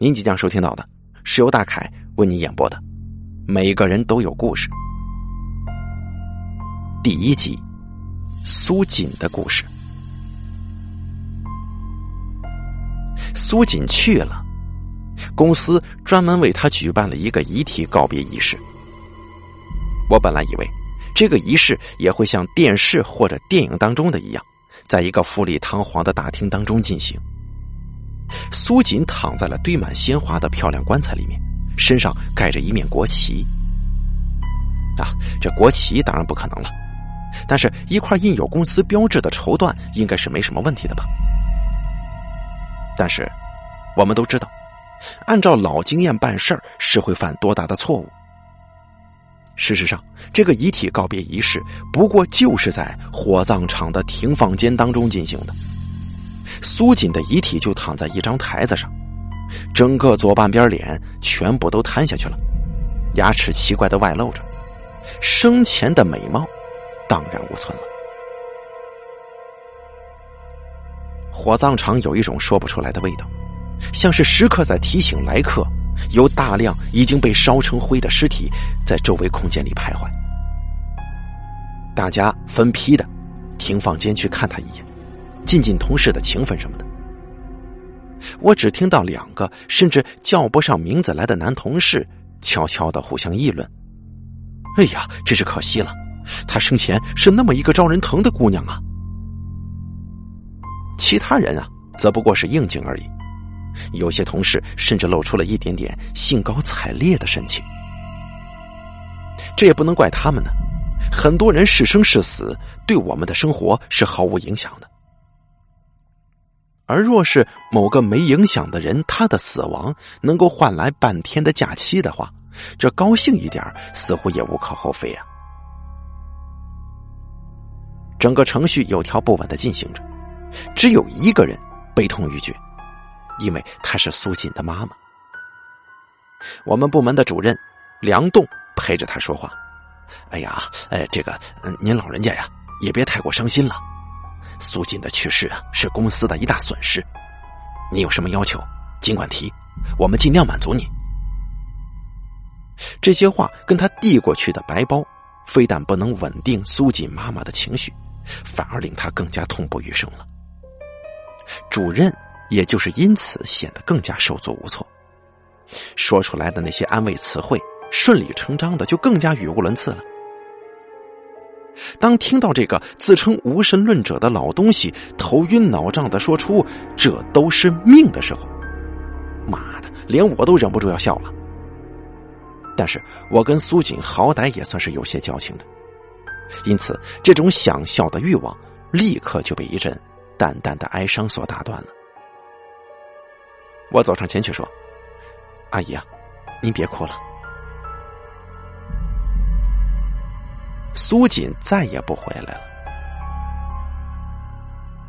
您即将收听到的是由大凯为您演播的《每个人都有故事》第一集，苏锦的故事。苏锦去了，公司专门为他举办了一个遗体告别仪式。我本来以为这个仪式也会像电视或者电影当中的一样，在一个富丽堂皇的大厅当中进行。苏锦躺在了堆满鲜花的漂亮棺材里面，身上盖着一面国旗。啊，这国旗当然不可能了，但是一块印有公司标志的绸缎应该是没什么问题的吧？但是我们都知道，按照老经验办事儿是会犯多大的错误。事实上，这个遗体告别仪式不过就是在火葬场的停放间当中进行的。苏锦的遗体就躺在一张台子上，整个左半边脸全部都瘫下去了，牙齿奇怪的外露着，生前的美貌荡然无存了。火葬场有一种说不出来的味道，像是时刻在提醒来客，有大量已经被烧成灰的尸体在周围空间里徘徊。大家分批的停放间去看他一眼。尽尽同事的情分什么的，我只听到两个甚至叫不上名字来的男同事悄悄的互相议论：“哎呀，真是可惜了，她生前是那么一个招人疼的姑娘啊。”其他人啊，则不过是应景而已。有些同事甚至露出了一点点兴高采烈的神情。这也不能怪他们呢，很多人是生是死，对我们的生活是毫无影响的。而若是某个没影响的人，他的死亡能够换来半天的假期的话，这高兴一点似乎也无可厚非啊。整个程序有条不紊的进行着，只有一个人悲痛欲绝，因为她是苏锦的妈妈。我们部门的主任梁栋陪着他说话：“哎呀，哎，这个，您老人家呀，也别太过伤心了。”苏锦的去世啊，是公司的一大损失。你有什么要求，尽管提，我们尽量满足你。这些话跟他递过去的白包，非但不能稳定苏锦妈妈的情绪，反而令他更加痛不欲生了。主任也就是因此显得更加手足无措，说出来的那些安慰词汇，顺理成章的就更加语无伦次了。当听到这个自称无神论者的老东西头晕脑胀的说出“这都是命”的时候，妈的，连我都忍不住要笑了。但是我跟苏锦好歹也算是有些交情的，因此这种想笑的欲望立刻就被一阵淡淡的哀伤所打断了。我走上前去说：“阿姨啊，您别哭了。”苏锦再也不回来了。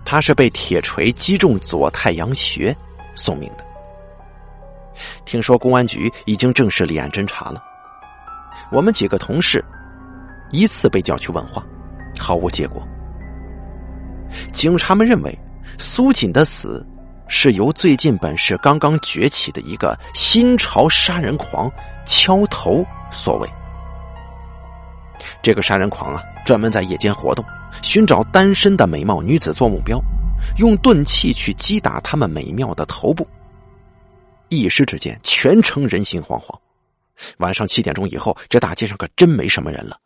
他是被铁锤击中左太阳穴送命的。听说公安局已经正式立案侦查了，我们几个同事依次被叫去问话，毫无结果。警察们认为苏锦的死是由最近本市刚刚崛起的一个新潮杀人狂敲头所为。这个杀人狂啊，专门在夜间活动，寻找单身的美貌女子做目标，用钝器去击打她们美妙的头部。一时之间，全城人心惶惶。晚上七点钟以后，这大街上可真没什么人了。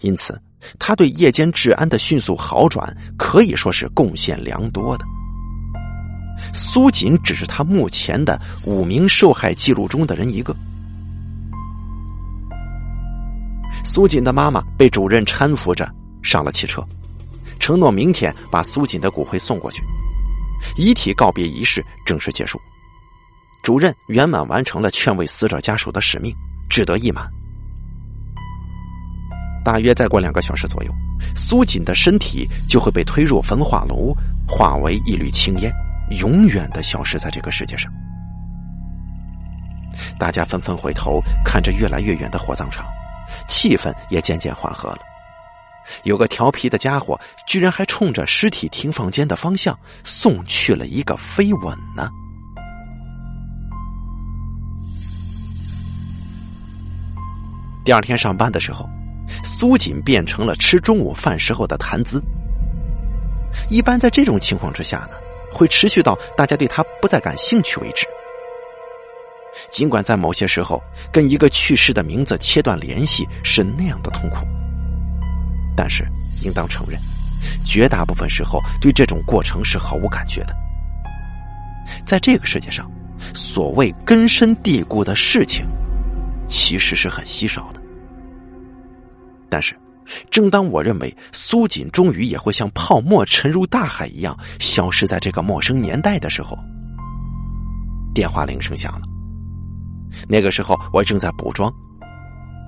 因此，他对夜间治安的迅速好转可以说是贡献良多的。苏锦只是他目前的五名受害记录中的人一个。苏锦的妈妈被主任搀扶着上了汽车，承诺明天把苏锦的骨灰送过去。遗体告别仪式正式结束，主任圆满完成了劝慰死者家属的使命，志得意满。大约再过两个小时左右，苏锦的身体就会被推入焚化炉，化为一缕青烟，永远的消失在这个世界上。大家纷纷回头看着越来越远的火葬场。气氛也渐渐缓和了。有个调皮的家伙，居然还冲着尸体停放间的方向送去了一个飞吻呢。第二天上班的时候，苏锦变成了吃中午饭时候的谈资。一般在这种情况之下呢，会持续到大家对他不再感兴趣为止。尽管在某些时候跟一个去世的名字切断联系是那样的痛苦，但是应当承认，绝大部分时候对这种过程是毫无感觉的。在这个世界上，所谓根深蒂固的事情，其实是很稀少的。但是，正当我认为苏锦终于也会像泡沫沉入大海一样消失在这个陌生年代的时候，电话铃声响了。那个时候我正在补妆，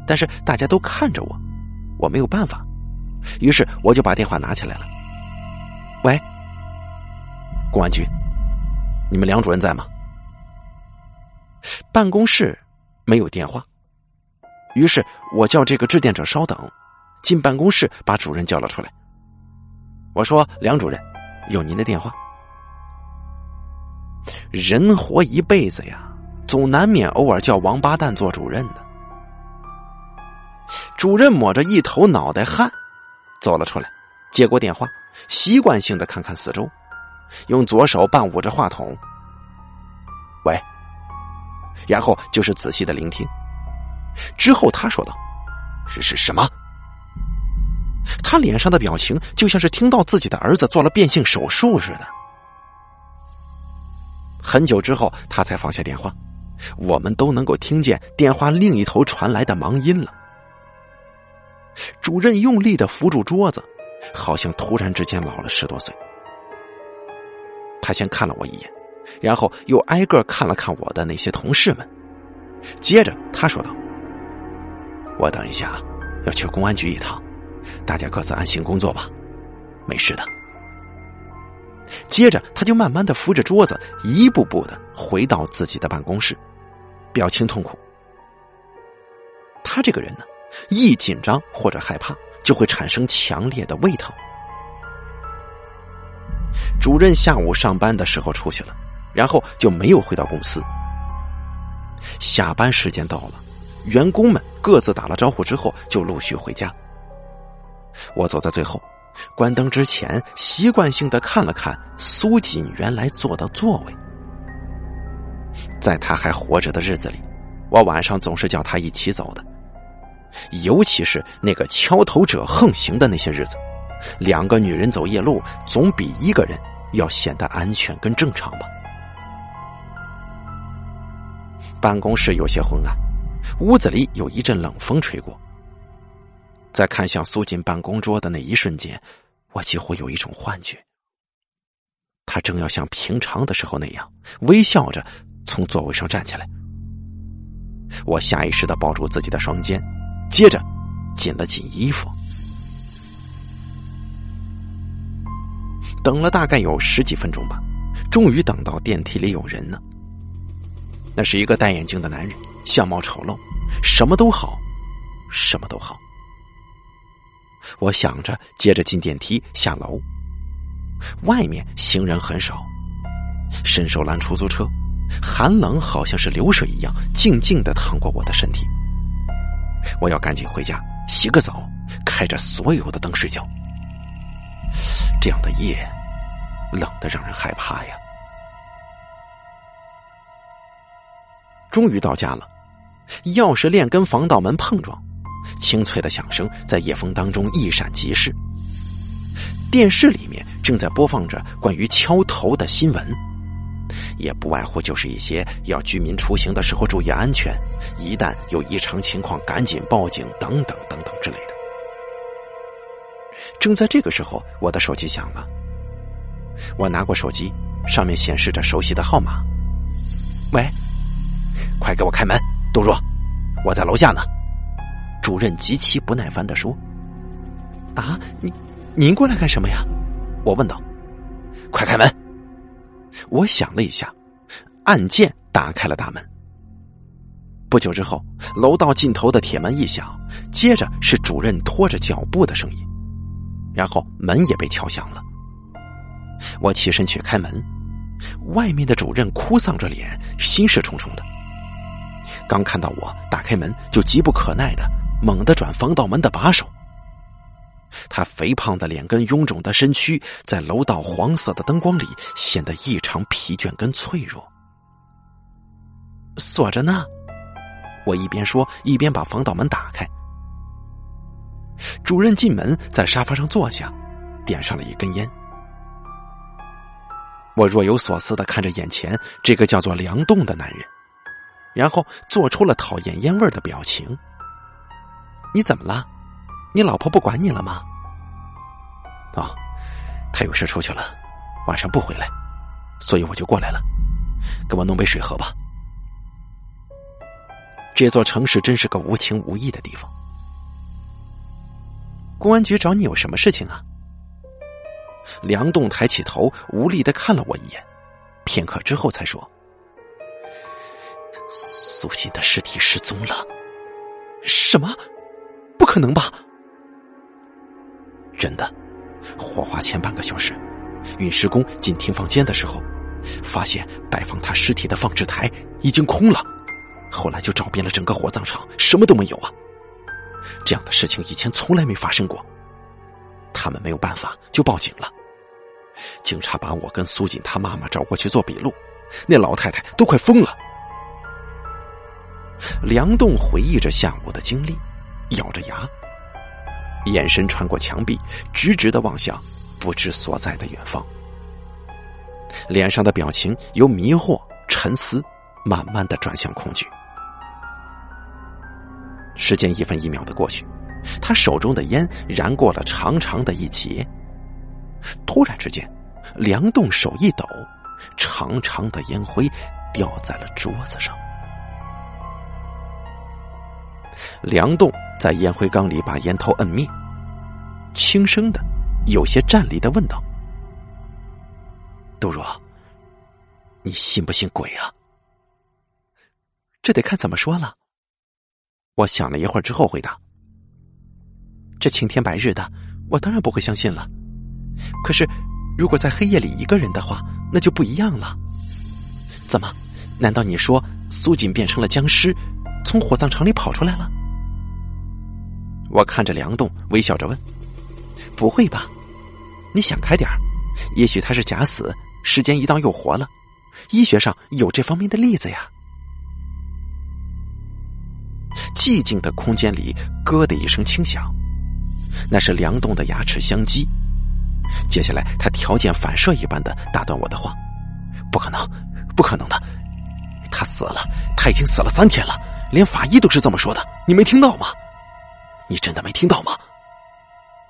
但是大家都看着我，我没有办法，于是我就把电话拿起来了。喂，公安局，你们梁主任在吗？办公室没有电话，于是我叫这个致电者稍等，进办公室把主任叫了出来。我说：“梁主任，有您的电话。”人活一辈子呀。总难免偶尔叫王八蛋做主任的。主任抹着一头脑袋汗，走了出来，接过电话，习惯性的看看四周，用左手半捂着话筒，喂，然后就是仔细的聆听。之后他说道：“是是什么？”他脸上的表情就像是听到自己的儿子做了变性手术似的。很久之后，他才放下电话。我们都能够听见电话另一头传来的忙音了。主任用力的扶住桌子，好像突然之间老了十多岁。他先看了我一眼，然后又挨个看了看我的那些同事们，接着他说道：“我等一下要去公安局一趟，大家各自安心工作吧，没事的。”接着，他就慢慢的扶着桌子，一步步的回到自己的办公室，表情痛苦。他这个人呢，一紧张或者害怕，就会产生强烈的胃疼。主任下午上班的时候出去了，然后就没有回到公司。下班时间到了，员工们各自打了招呼之后，就陆续回家。我走在最后。关灯之前，习惯性的看了看苏锦原来坐的座位。在他还活着的日子里，我晚上总是叫他一起走的。尤其是那个敲头者横行的那些日子，两个女人走夜路，总比一个人要显得安全跟正常吧。办公室有些昏暗，屋子里有一阵冷风吹过。在看向苏锦办公桌的那一瞬间，我几乎有一种幻觉。他正要像平常的时候那样微笑着从座位上站起来。我下意识的抱住自己的双肩，接着紧了紧衣服。等了大概有十几分钟吧，终于等到电梯里有人了。那是一个戴眼镜的男人，相貌丑陋，什么都好，什么都好。我想着，接着进电梯下楼。外面行人很少，伸手拦出租车，寒冷好像是流水一样，静静的淌过我的身体。我要赶紧回家洗个澡，开着所有的灯睡觉。这样的夜，冷的让人害怕呀。终于到家了，钥匙链跟防盗门碰撞。清脆的响声在夜风当中一闪即逝。电视里面正在播放着关于敲头的新闻，也不外乎就是一些要居民出行的时候注意安全，一旦有异常情况赶紧报警等等等等之类的。正在这个时候，我的手机响了。我拿过手机，上面显示着熟悉的号码。喂，快给我开门，杜若，我在楼下呢。主任极其不耐烦的说：“啊，您您过来干什么呀？”我问道。“快开门！”我想了一下，按键打开了大门。不久之后，楼道尽头的铁门一响，接着是主任拖着脚步的声音，然后门也被敲响了。我起身去开门，外面的主任哭丧着脸，心事重重的。刚看到我打开门，就急不可耐的。猛地转防盗门的把手。他肥胖的脸跟臃肿的身躯，在楼道黄色的灯光里显得异常疲倦跟脆弱。锁着呢，我一边说一边把防盗门打开。主任进门，在沙发上坐下，点上了一根烟。我若有所思的看着眼前这个叫做梁栋的男人，然后做出了讨厌烟味的表情。你怎么了？你老婆不管你了吗？啊，他有事出去了，晚上不回来，所以我就过来了。给我弄杯水喝吧。这座城市真是个无情无义的地方。公安局找你有什么事情啊？梁栋抬起头，无力的看了我一眼，片刻之后才说：“苏欣的尸体失踪了。”什么？不可能吧？真的，火化前半个小时，运尸工进停放间的时候，发现摆放他尸体的放置台已经空了。后来就找遍了整个火葬场，什么都没有啊！这样的事情以前从来没发生过。他们没有办法，就报警了。警察把我跟苏锦他妈妈找过去做笔录，那老太太都快疯了。梁栋回忆着下午的经历，咬着牙，眼神穿过墙壁，直直的望向不知所在的远方，脸上的表情由迷惑、沉思，慢慢的转向恐惧。时间一分一秒的过去，他手中的烟燃过了长长的一截。突然之间，梁栋手一抖，长长的烟灰掉在了桌子上。梁栋在烟灰缸里把烟头摁灭，轻声的、有些战栗的问道：“杜若，你信不信鬼啊？”这得看怎么说了。我想了一会儿之后回答：“这青天白日的，我当然不会相信了。可是，如果在黑夜里一个人的话，那就不一样了。怎么？难道你说苏锦变成了僵尸，从火葬场里跑出来了？”我看着梁栋，微笑着问：“不会吧？你想开点也许他是假死，时间一到又活了。医学上有这方面的例子呀。”寂静的空间里，咯的一声轻响，那是梁栋的牙齿相击。接下来，他条件反射一般的打断我的话：“不可能，不可能的，他死了，他已经死了三天了，连法医都是这么说的，你没听到吗？你真的没听到吗？”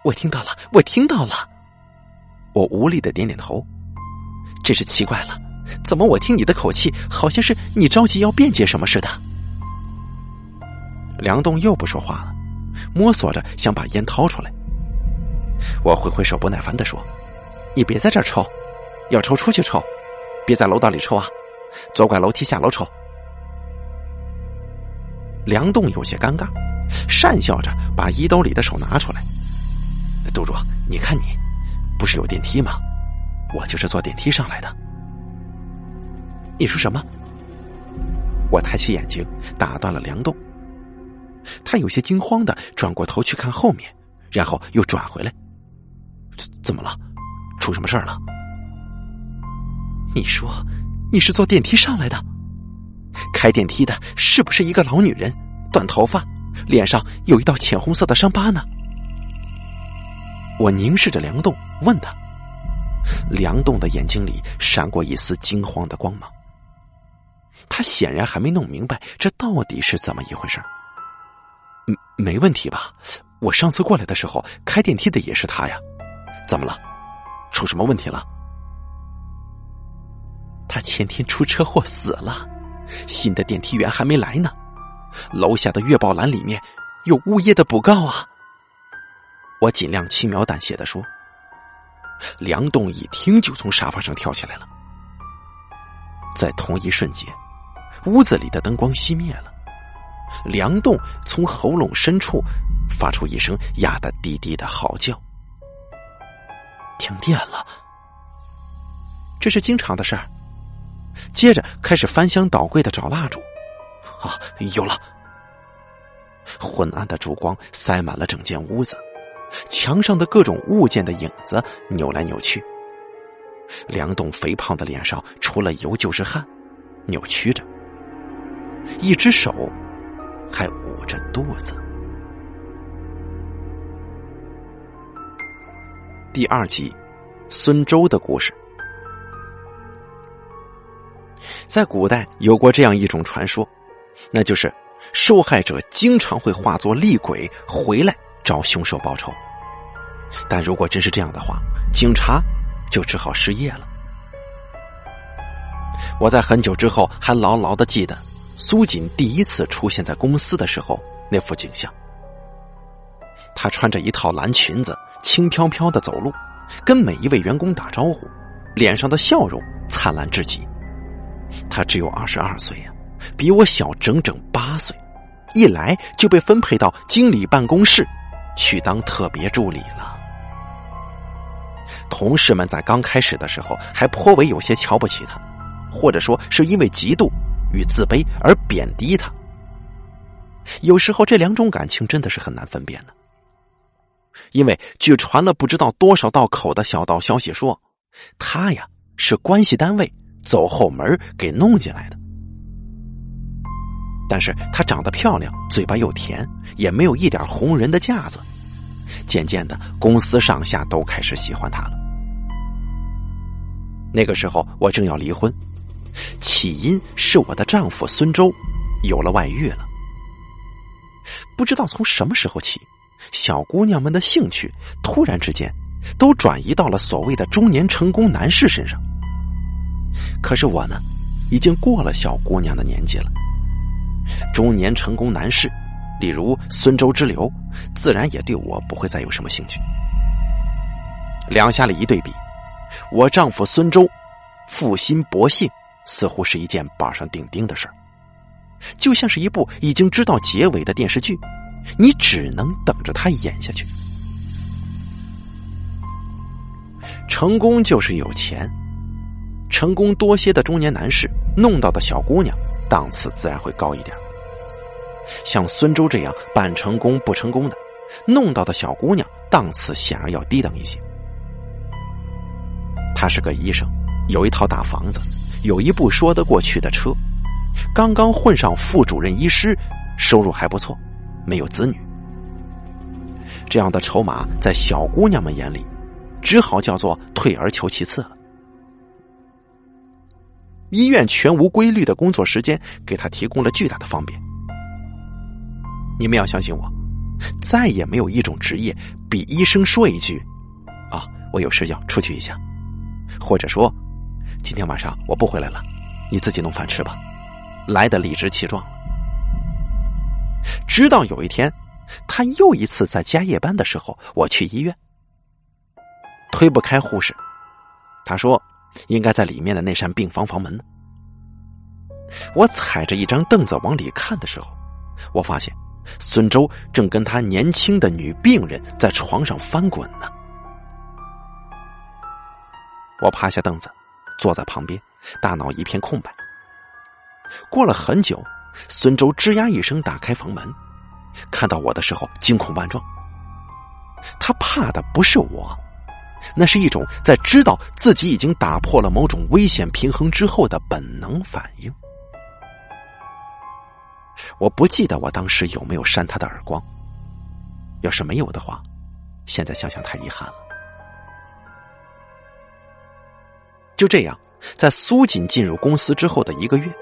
我听到了，我听到了。我无力的点点头。真是奇怪了，怎么我听你的口气，好像是你着急要辩解什么似的？梁栋又不说话了，摸索着想把烟掏出来。我挥挥手，不耐烦的说：“你别在这儿抽，要抽出去抽，别在楼道里抽啊！左拐楼梯下楼抽。”梁栋有些尴尬，讪笑着把衣兜里的手拿出来：“杜若，你看你，不是有电梯吗？我就是坐电梯上来的。”你说什么？我抬起眼睛，打断了梁栋。他有些惊慌的转过头去看后面，然后又转回来。怎么了？出什么事儿了？你说你是坐电梯上来的？开电梯的是不是一个老女人？短头发，脸上有一道浅红色的伤疤呢？我凝视着梁栋，问他。梁栋的眼睛里闪过一丝惊慌的光芒。他显然还没弄明白这到底是怎么一回事儿。没问题吧？我上次过来的时候开电梯的也是他呀，怎么了？出什么问题了？他前天出车祸死了，新的电梯员还没来呢。楼下的月报栏里面有物业的补告啊。我尽量轻描淡写的说。梁栋一听就从沙发上跳起来了。在同一瞬间，屋子里的灯光熄灭了。梁栋从喉咙深处发出一声压得低低的嚎叫。停电了，这是经常的事儿。接着开始翻箱倒柜的找蜡烛。啊，有了！昏暗的烛光塞满了整间屋子，墙上的各种物件的影子扭来扭去。梁栋肥胖的脸上除了油就是汗，扭曲着，一只手还捂着肚子。第二集，孙周的故事。在古代有过这样一种传说，那就是受害者经常会化作厉鬼回来找凶手报仇。但如果真是这样的话，警察就只好失业了。我在很久之后还牢牢的记得苏锦第一次出现在公司的时候那幅景象。她穿着一套蓝裙子，轻飘飘的走路，跟每一位员工打招呼，脸上的笑容灿烂至极。他只有二十二岁呀，比我小整整八岁，一来就被分配到经理办公室去当特别助理了。同事们在刚开始的时候还颇为有些瞧不起他，或者说是因为嫉妒与自卑而贬低他。有时候这两种感情真的是很难分辨的，因为据传了不知道多少道口的小道消息说，他呀是关系单位。走后门给弄进来的，但是她长得漂亮，嘴巴又甜，也没有一点红人的架子。渐渐的，公司上下都开始喜欢她了。那个时候我正要离婚，起因是我的丈夫孙周有了外遇了。不知道从什么时候起，小姑娘们的兴趣突然之间都转移到了所谓的中年成功男士身上。可是我呢，已经过了小姑娘的年纪了。中年成功男士，例如孙周之流，自然也对我不会再有什么兴趣。两下里一对比，我丈夫孙周负心薄幸，似乎是一件板上钉钉的事儿，就像是一部已经知道结尾的电视剧，你只能等着他演下去。成功就是有钱。成功多些的中年男士弄到的小姑娘档次自然会高一点。像孙周这样半成功不成功的，弄到的小姑娘档次显然要低等一些。他是个医生，有一套大房子，有一部说得过去的车，刚刚混上副主任医师，收入还不错，没有子女。这样的筹码在小姑娘们眼里，只好叫做退而求其次了。医院全无规律的工作时间，给他提供了巨大的方便。你们要相信我，再也没有一种职业比医生说一句：“啊，我有事要出去一下。”或者说：“今天晚上我不回来了，你自己弄饭吃吧。”来的理直气壮。直到有一天，他又一次在加夜班的时候，我去医院，推不开护士，他说。应该在里面的那扇病房房门呢。我踩着一张凳子往里看的时候，我发现孙周正跟他年轻的女病人在床上翻滚呢。我趴下凳子，坐在旁边，大脑一片空白。过了很久，孙周吱呀一声打开房门，看到我的时候惊恐万状。他怕的不是我。那是一种在知道自己已经打破了某种危险平衡之后的本能反应。我不记得我当时有没有扇他的耳光，要是没有的话，现在想想太遗憾了。就这样，在苏锦进入公司之后的一个月，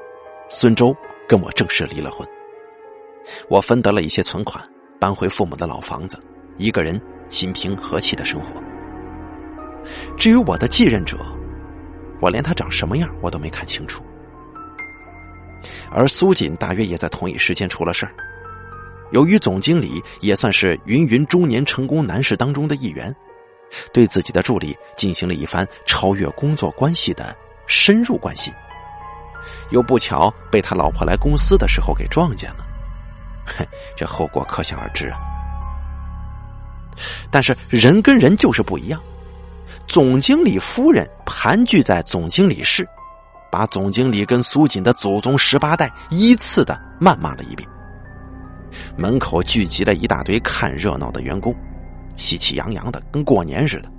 孙周跟我正式离了婚。我分得了一些存款，搬回父母的老房子，一个人心平和气的生活。至于我的继任者，我连他长什么样我都没看清楚。而苏锦大约也在同一时间出了事儿。由于总经理也算是芸芸中年成功男士当中的一员，对自己的助理进行了一番超越工作关系的深入关心，又不巧被他老婆来公司的时候给撞见了，嘿，这后果可想而知啊。但是人跟人就是不一样。总经理夫人盘踞在总经理室，把总经理跟苏锦的祖宗十八代依次的谩骂了一遍。门口聚集了一大堆看热闹的员工，喜气洋洋的，跟过年似的。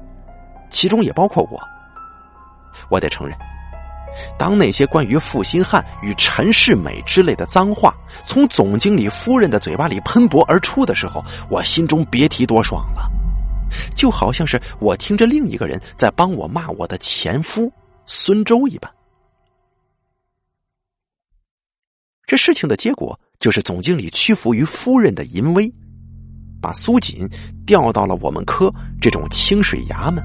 其中也包括我。我得承认，当那些关于负心汉与陈世美之类的脏话从总经理夫人的嘴巴里喷薄而出的时候，我心中别提多爽了，就好像是我听着另一个人在帮我骂我的前夫孙周一般。这事情的结果就是总经理屈服于夫人的淫威，把苏锦调到了我们科这种清水衙门。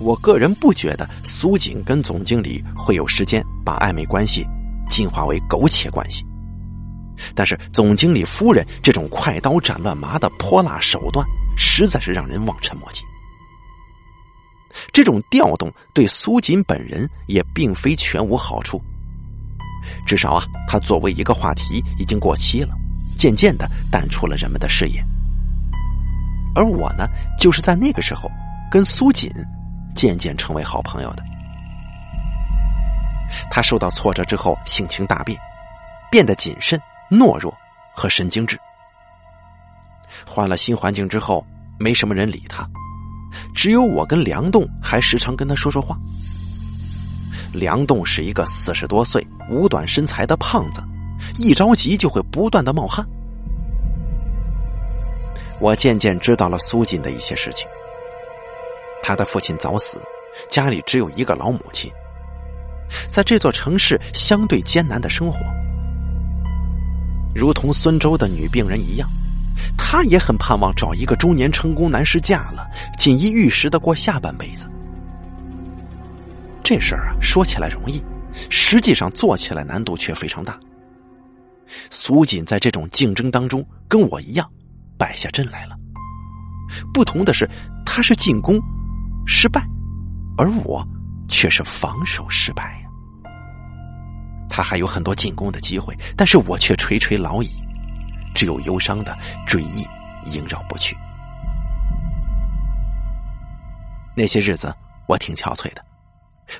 我个人不觉得苏锦跟总经理会有时间把暧昧关系进化为苟且关系，但是总经理夫人这种快刀斩乱麻的泼辣手段，实在是让人望尘莫及。这种调动对苏锦本人也并非全无好处。至少啊，他作为一个话题已经过期了，渐渐的淡出了人们的视野。而我呢，就是在那个时候跟苏锦渐渐成为好朋友的。他受到挫折之后性情大变，变得谨慎、懦弱和神经质。换了新环境之后，没什么人理他，只有我跟梁栋还时常跟他说说话。梁栋是一个四十多岁、五短身材的胖子，一着急就会不断的冒汗。我渐渐知道了苏锦的一些事情。他的父亲早死，家里只有一个老母亲，在这座城市相对艰难的生活，如同孙周的女病人一样，她也很盼望找一个中年成功男士嫁了，锦衣玉食的过下半辈子。这事儿啊，说起来容易，实际上做起来难度却非常大。苏锦在这种竞争当中，跟我一样败下阵来了。不同的是，他是进攻失败，而我却是防守失败。他还有很多进攻的机会，但是我却垂垂老矣，只有忧伤的追忆萦绕不去。那些日子，我挺憔悴的。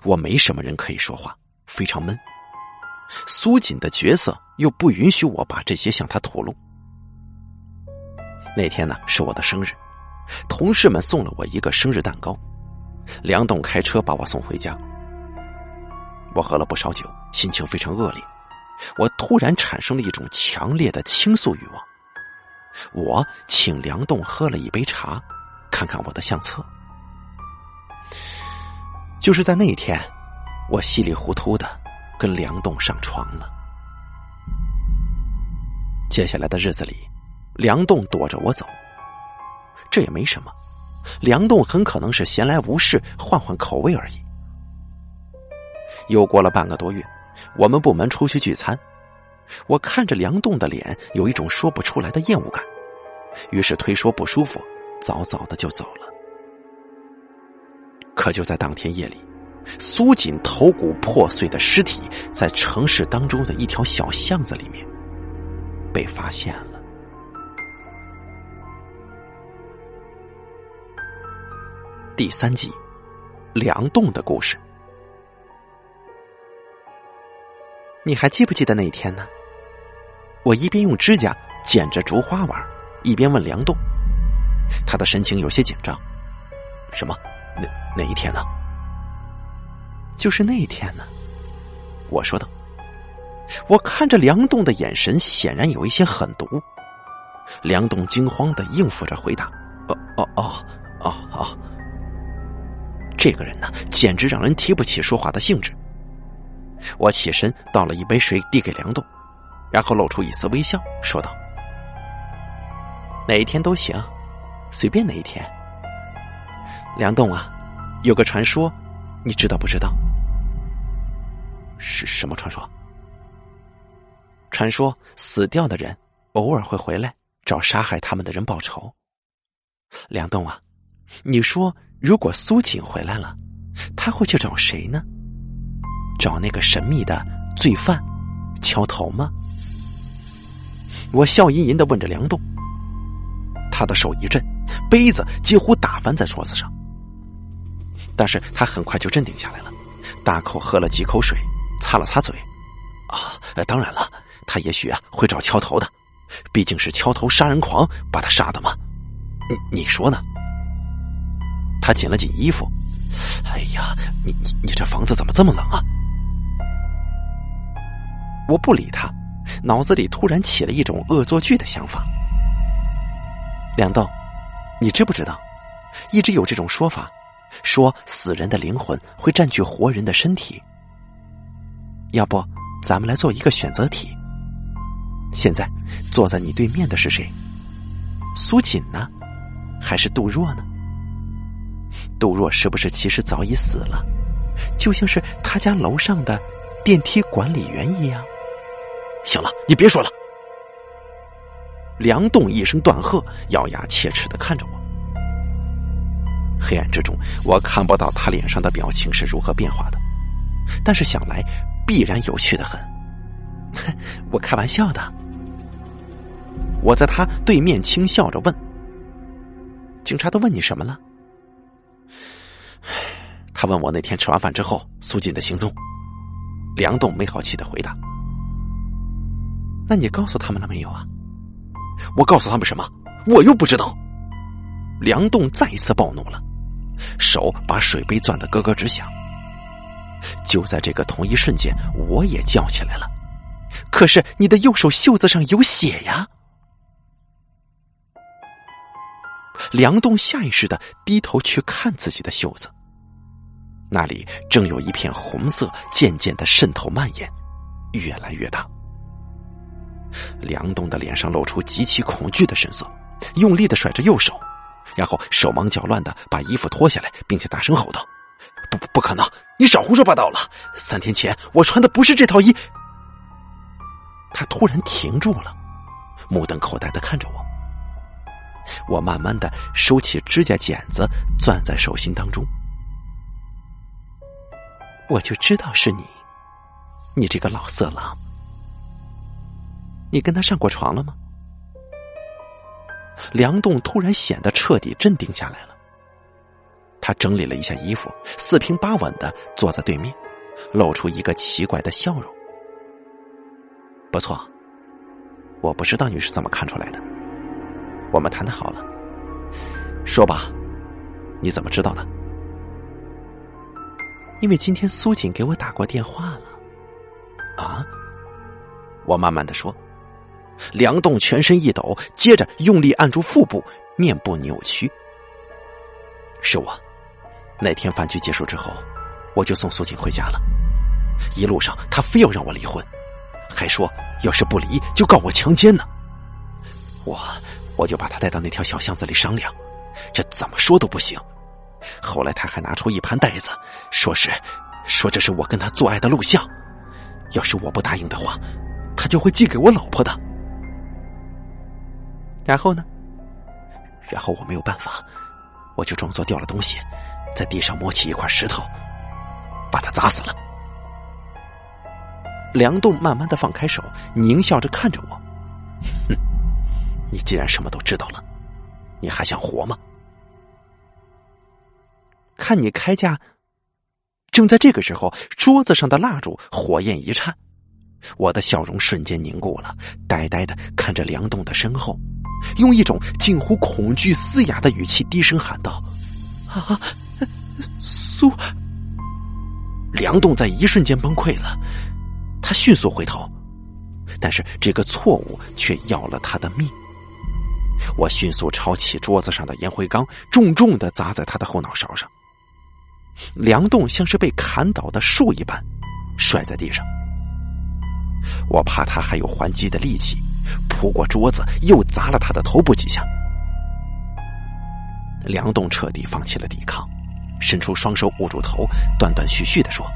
我没什么人可以说话，非常闷。苏锦的角色又不允许我把这些向他吐露。那天呢是我的生日，同事们送了我一个生日蛋糕，梁栋开车把我送回家。我喝了不少酒，心情非常恶劣。我突然产生了一种强烈的倾诉欲望。我请梁栋喝了一杯茶，看看我的相册。就是在那一天，我稀里糊涂的跟梁栋上床了。接下来的日子里，梁栋躲着我走，这也没什么。梁栋很可能是闲来无事，换换口味而已。又过了半个多月，我们部门出去聚餐，我看着梁栋的脸，有一种说不出来的厌恶感，于是推说不舒服，早早的就走了。可就在当天夜里，苏锦头骨破碎的尸体在城市当中的一条小巷子里面被发现了。第三集，梁栋的故事，你还记不记得那一天呢？我一边用指甲剪着竹花玩，一边问梁栋，他的神情有些紧张。什么？哪哪一天呢？就是那一天呢。我说道。我看着梁栋的眼神显然有一些狠毒。梁栋惊慌的应付着回答：“哦哦哦哦哦。”这个人呢，简直让人提不起说话的兴致。我起身倒了一杯水递给梁栋，然后露出一丝微笑，说道：“哪一天都行，随便哪一天。”梁栋啊，有个传说，你知道不知道？是什么传说？传说死掉的人偶尔会回来找杀害他们的人报仇。梁栋啊，你说如果苏锦回来了，他会去找谁呢？找那个神秘的罪犯敲头吗？我笑吟吟的问着梁栋，他的手一震，杯子几乎打翻在桌子上。但是他很快就镇定下来了，大口喝了几口水，擦了擦嘴。啊，当然了，他也许啊会找敲头的，毕竟是敲头杀人狂把他杀的嘛。你你说呢？他紧了紧衣服。哎呀，你你你这房子怎么这么冷啊？我不理他，脑子里突然起了一种恶作剧的想法。梁豆，你知不知道，一直有这种说法，说死人的灵魂会占据活人的身体。要不，咱们来做一个选择题。现在坐在你对面的是谁？苏锦呢？还是杜若呢？杜若是不是其实早已死了？就像是他家楼上的电梯管理员一样。行了，你别说了。梁栋一声断喝，咬牙切齿的看着我。黑暗之中，我看不到他脸上的表情是如何变化的，但是想来必然有趣的很。我开玩笑的。我在他对面轻笑着问：“警察都问你什么了？”他问我那天吃完饭之后苏锦的行踪。梁栋没好气的回答：“那你告诉他们了没有啊？”我告诉他们什么？我又不知道。梁栋再一次暴怒了，手把水杯攥得咯咯直响。就在这个同一瞬间，我也叫起来了：“可是你的右手袖子上有血呀！”梁栋下意识的低头去看自己的袖子，那里正有一片红色渐渐的渗透蔓延，越来越大。梁栋的脸上露出极其恐惧的神色，用力的甩着右手，然后手忙脚乱的把衣服脱下来，并且大声吼道：“不不不可能！你少胡说八道了！三天前我穿的不是这套衣。”他突然停住了，目瞪口呆的看着我。我慢慢的收起指甲剪子，攥在手心当中。我就知道是你，你这个老色狼。你跟他上过床了吗？梁栋突然显得彻底镇定下来了。他整理了一下衣服，四平八稳的坐在对面，露出一个奇怪的笑容。不错，我不知道你是怎么看出来的。我们谈的好了，说吧，你怎么知道的？因为今天苏锦给我打过电话了。啊？我慢慢的说。梁栋全身一抖，接着用力按住腹部，面部扭曲。是我，那天饭局结束之后，我就送苏锦回家了。一路上，他非要让我离婚，还说要是不离就告我强奸呢。我我就把他带到那条小巷子里商量，这怎么说都不行。后来他还拿出一盘袋子，说是说这是我跟他做爱的录像，要是我不答应的话，他就会寄给我老婆的。然后呢？然后我没有办法，我就装作掉了东西，在地上摸起一块石头，把他砸死了。梁栋慢慢的放开手，狞笑着看着我：“哼，你既然什么都知道了，你还想活吗？”看你开价。正在这个时候，桌子上的蜡烛火焰一颤，我的笑容瞬间凝固了，呆呆的看着梁栋的身后。用一种近乎恐惧嘶哑的语气低声喊道：“啊，苏！”梁栋在一瞬间崩溃了，他迅速回头，但是这个错误却要了他的命。我迅速抄起桌子上的烟灰缸，重重的砸在他的后脑勺上。梁栋像是被砍倒的树一般，摔在地上。我怕他还有还击的力气。扑过桌子，又砸了他的头部几下。梁栋彻底放弃了抵抗，伸出双手捂住头，断断续续的说：“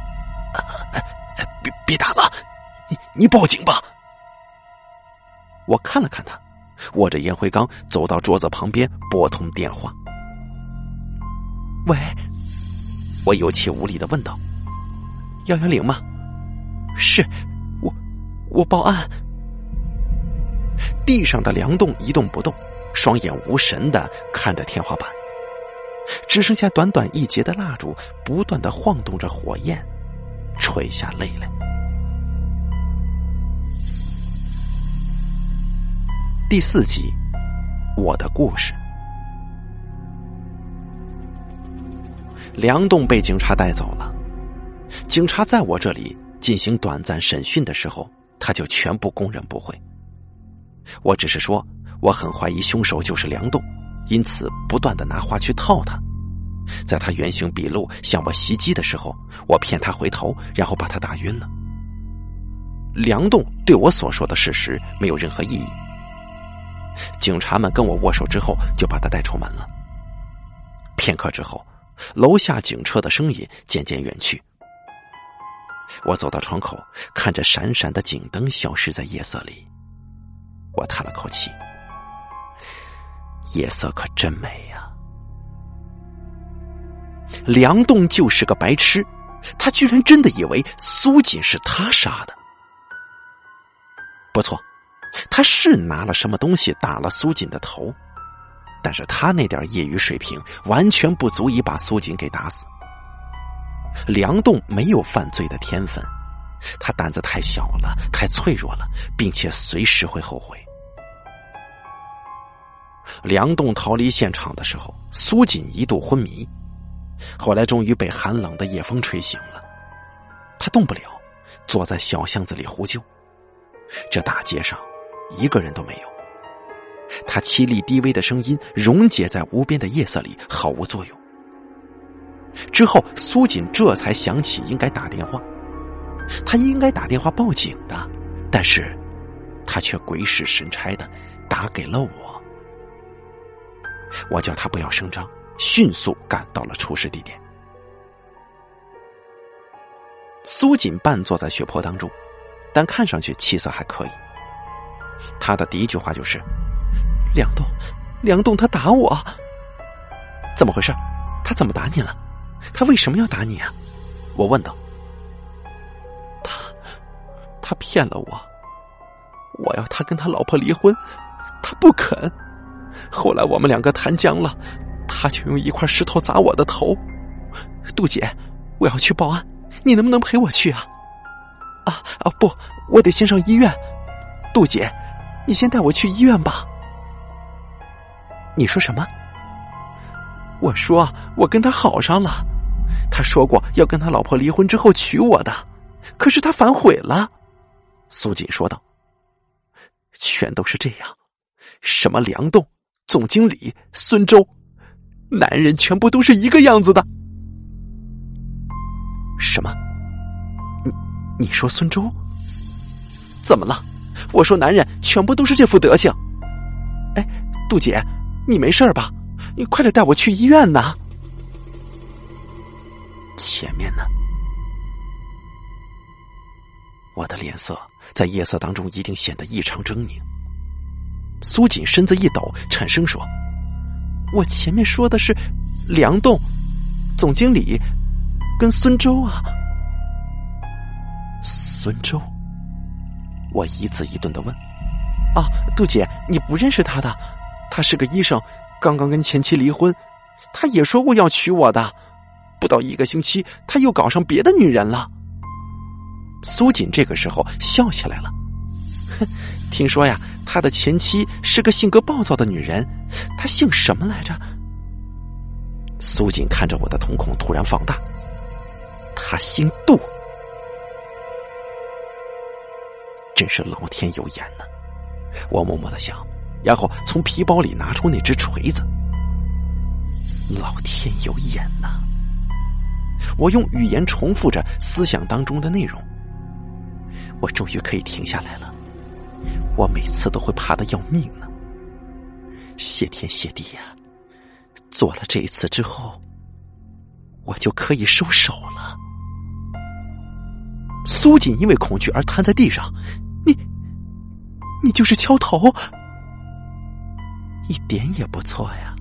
别别打了，你你报警吧。”我看了看他，握着烟灰缸走到桌子旁边，拨通电话。“喂。”我有气无力的问道，“幺幺零吗？”“是，我我报案。”地上的梁栋一动不动，双眼无神的看着天花板，只剩下短短一截的蜡烛不断的晃动着火焰，垂下泪来。第四集，我的故事。梁栋被警察带走了。警察在我这里进行短暂审讯的时候，他就全部供认不讳。我只是说，我很怀疑凶手就是梁栋，因此不断的拿话去套他。在他原形毕露向我袭击的时候，我骗他回头，然后把他打晕了。梁栋对我所说的事实没有任何意义。警察们跟我握手之后，就把他带出门了。片刻之后。楼下警车的声音渐渐远去，我走到窗口，看着闪闪的警灯消失在夜色里，我叹了口气。夜色可真美呀！梁栋就是个白痴，他居然真的以为苏锦是他杀的。不错，他是拿了什么东西打了苏锦的头。但是他那点业余水平完全不足以把苏锦给打死。梁栋没有犯罪的天分，他胆子太小了，太脆弱了，并且随时会后悔。梁栋逃离现场的时候，苏锦一度昏迷，后来终于被寒冷的夜风吹醒了。他动不了，坐在小巷子里呼救。这大街上一个人都没有。他凄厉低微的声音溶解在无边的夜色里，毫无作用。之后，苏锦这才想起应该打电话，他应该打电话报警的，但是，他却鬼使神差的打给了我。我叫他不要声张，迅速赶到了出事地点。苏锦半坐在血泊当中，但看上去气色还可以。他的第一句话就是。梁栋，梁栋，他打我，怎么回事？他怎么打你了？他为什么要打你啊？我问道。他，他骗了我，我要他跟他老婆离婚，他不肯。后来我们两个谈僵了，他就用一块石头砸我的头。杜姐，我要去报案，你能不能陪我去啊？啊啊不，我得先上医院。杜姐，你先带我去医院吧。你说什么？我说我跟他好上了，他说过要跟他老婆离婚之后娶我的，可是他反悔了。苏锦说道：“全都是这样，什么梁栋、总经理、孙周，男人全部都是一个样子的。”什么？你你说孙周？怎么了？我说男人全部都是这副德行。哎，杜姐。你没事吧？你快点带我去医院呐！前面呢？我的脸色在夜色当中一定显得异常狰狞。苏锦身子一抖，颤声说：“我前面说的是梁栋总经理跟孙周啊。”孙周，我一字一顿的问：“啊，杜姐，你不认识他的？”他是个医生，刚刚跟前妻离婚，他也说过要娶我的，不到一个星期，他又搞上别的女人了。苏锦这个时候笑起来了，哼，听说呀，他的前妻是个性格暴躁的女人，她姓什么来着？苏锦看着我的瞳孔突然放大，她姓杜，真是老天有眼呢，我默默的想。然后从皮包里拿出那只锤子。老天有眼呐！我用语言重复着思想当中的内容。我终于可以停下来了。我每次都会怕的要命呢。谢天谢地呀！做了这一次之后，我就可以收手了。苏锦因为恐惧而瘫在地上。你，你就是敲头。一点也不错呀！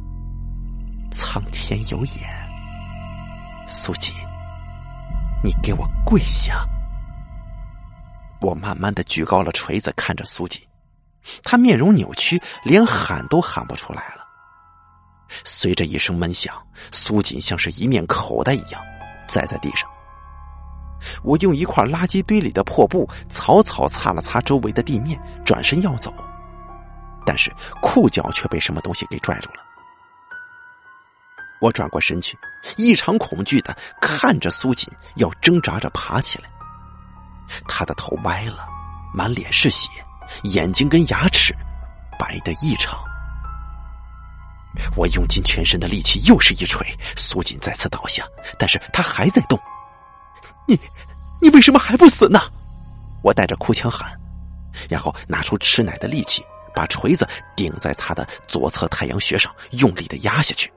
苍天有眼，苏锦，你给我跪下！我慢慢的举高了锤子，看着苏锦，他面容扭曲，连喊都喊不出来了。随着一声闷响，苏锦像是一面口袋一样栽在地上。我用一块垃圾堆里的破布草草擦了擦周围的地面，转身要走。但是裤脚却被什么东西给拽住了。我转过身去，异常恐惧的看着苏锦，要挣扎着爬起来。他的头歪了，满脸是血，眼睛跟牙齿白的异常。我用尽全身的力气，又是一锤，苏锦再次倒下，但是他还在动。你，你为什么还不死呢？我带着哭腔喊，然后拿出吃奶的力气，把锤子顶在他的左侧太阳穴上，用力的压下去。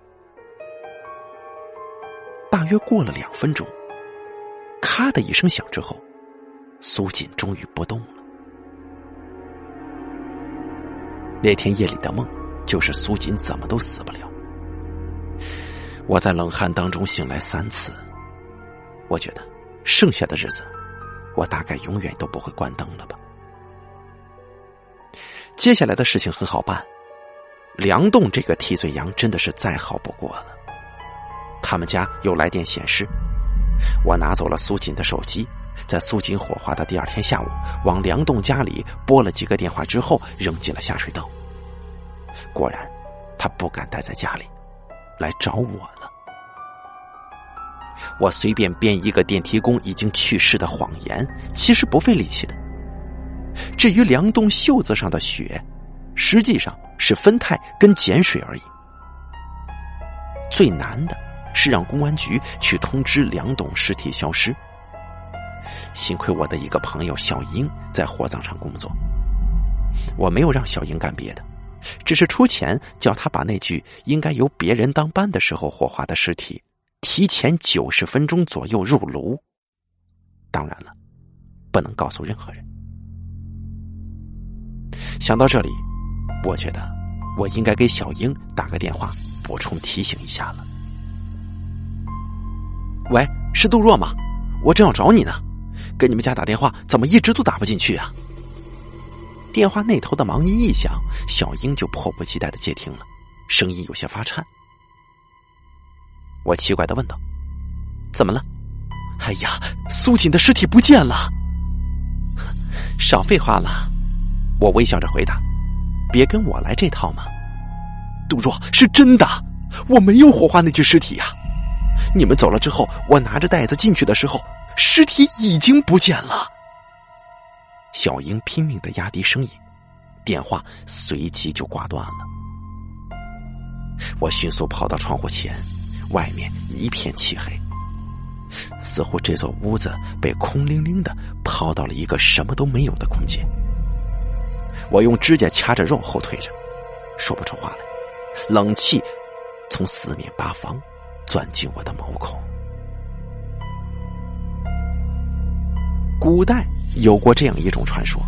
大约过了两分钟，咔的一声响之后，苏锦终于不动了。那天夜里的梦，就是苏锦怎么都死不了。我在冷汗当中醒来三次，我觉得剩下的日子，我大概永远都不会关灯了吧。接下来的事情很好办，梁栋这个替罪羊真的是再好不过了。他们家有来电显示，我拿走了苏锦的手机，在苏锦火化的第二天下午，往梁栋家里拨了几个电话之后，扔进了下水道。果然，他不敢待在家里，来找我了。我随便编一个电梯工已经去世的谎言，其实不费力气的。至于梁栋袖子上的血，实际上是酚酞跟碱水而已。最难的。是让公安局去通知梁栋尸体消失。幸亏我的一个朋友小英在火葬场工作，我没有让小英干别的，只是出钱叫他把那具应该由别人当班的时候火化的尸体提前九十分钟左右入炉。当然了，不能告诉任何人。想到这里，我觉得我应该给小英打个电话，补充提醒一下了。喂，是杜若吗？我正要找你呢，给你们家打电话，怎么一直都打不进去啊？电话那头的忙音一响，小英就迫不及待的接听了，声音有些发颤。我奇怪的问道：“怎么了？”“哎呀，苏锦的尸体不见了！”少废话了，我微笑着回答：“别跟我来这套嘛。”杜若是真的，我没有火化那具尸体呀。你们走了之后，我拿着袋子进去的时候，尸体已经不见了。小英拼命的压低声音，电话随即就挂断了。我迅速跑到窗户前，外面一片漆黑，似乎这座屋子被空灵灵的抛到了一个什么都没有的空间。我用指甲掐着肉后退着，说不出话来，冷气从四面八方。钻进我的毛孔。古代有过这样一种传说，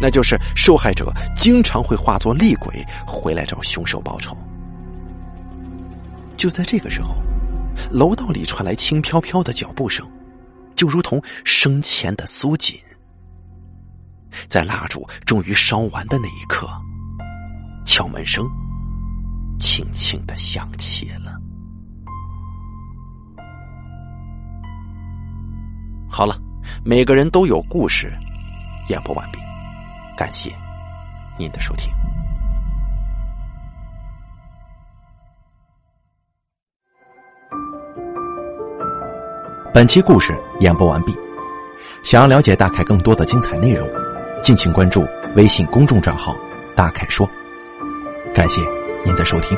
那就是受害者经常会化作厉鬼回来找凶手报仇。就在这个时候，楼道里传来轻飘飘的脚步声，就如同生前的苏锦。在蜡烛终于烧完的那一刻，敲门声轻轻的响起了。好了，每个人都有故事，演播完毕，感谢您的收听。本期故事演播完毕，想要了解大凯更多的精彩内容，敬请关注微信公众账号“大凯说”。感谢您的收听。